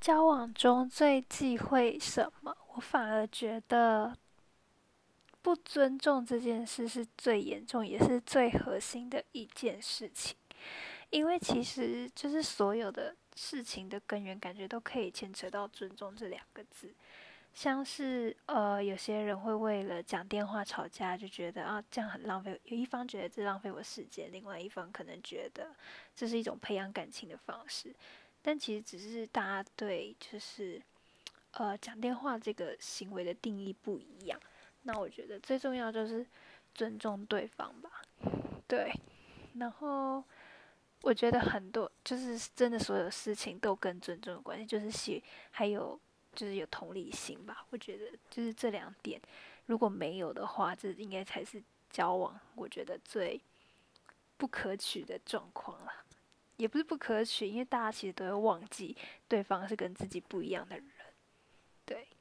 交往中最忌讳什么？我反而觉得不尊重这件事是最严重也是最核心的一件事情，因为其实就是所有的事情的根源，感觉都可以牵扯到尊重这两个字。像是呃，有些人会为了讲电话吵架，就觉得啊这样很浪费，有一方觉得这浪费我时间，另外一方可能觉得这是一种培养感情的方式。但其实只是大家对就是呃讲电话这个行为的定义不一样。那我觉得最重要就是尊重对方吧。对，然后我觉得很多就是真的所有事情都跟尊重有关系，就是写还有就是有同理心吧。我觉得就是这两点如果没有的话，这应该才是交往我觉得最不可取的状况了。也不是不可取因为大家其实都会忘记对方是跟自己不一样的人。对。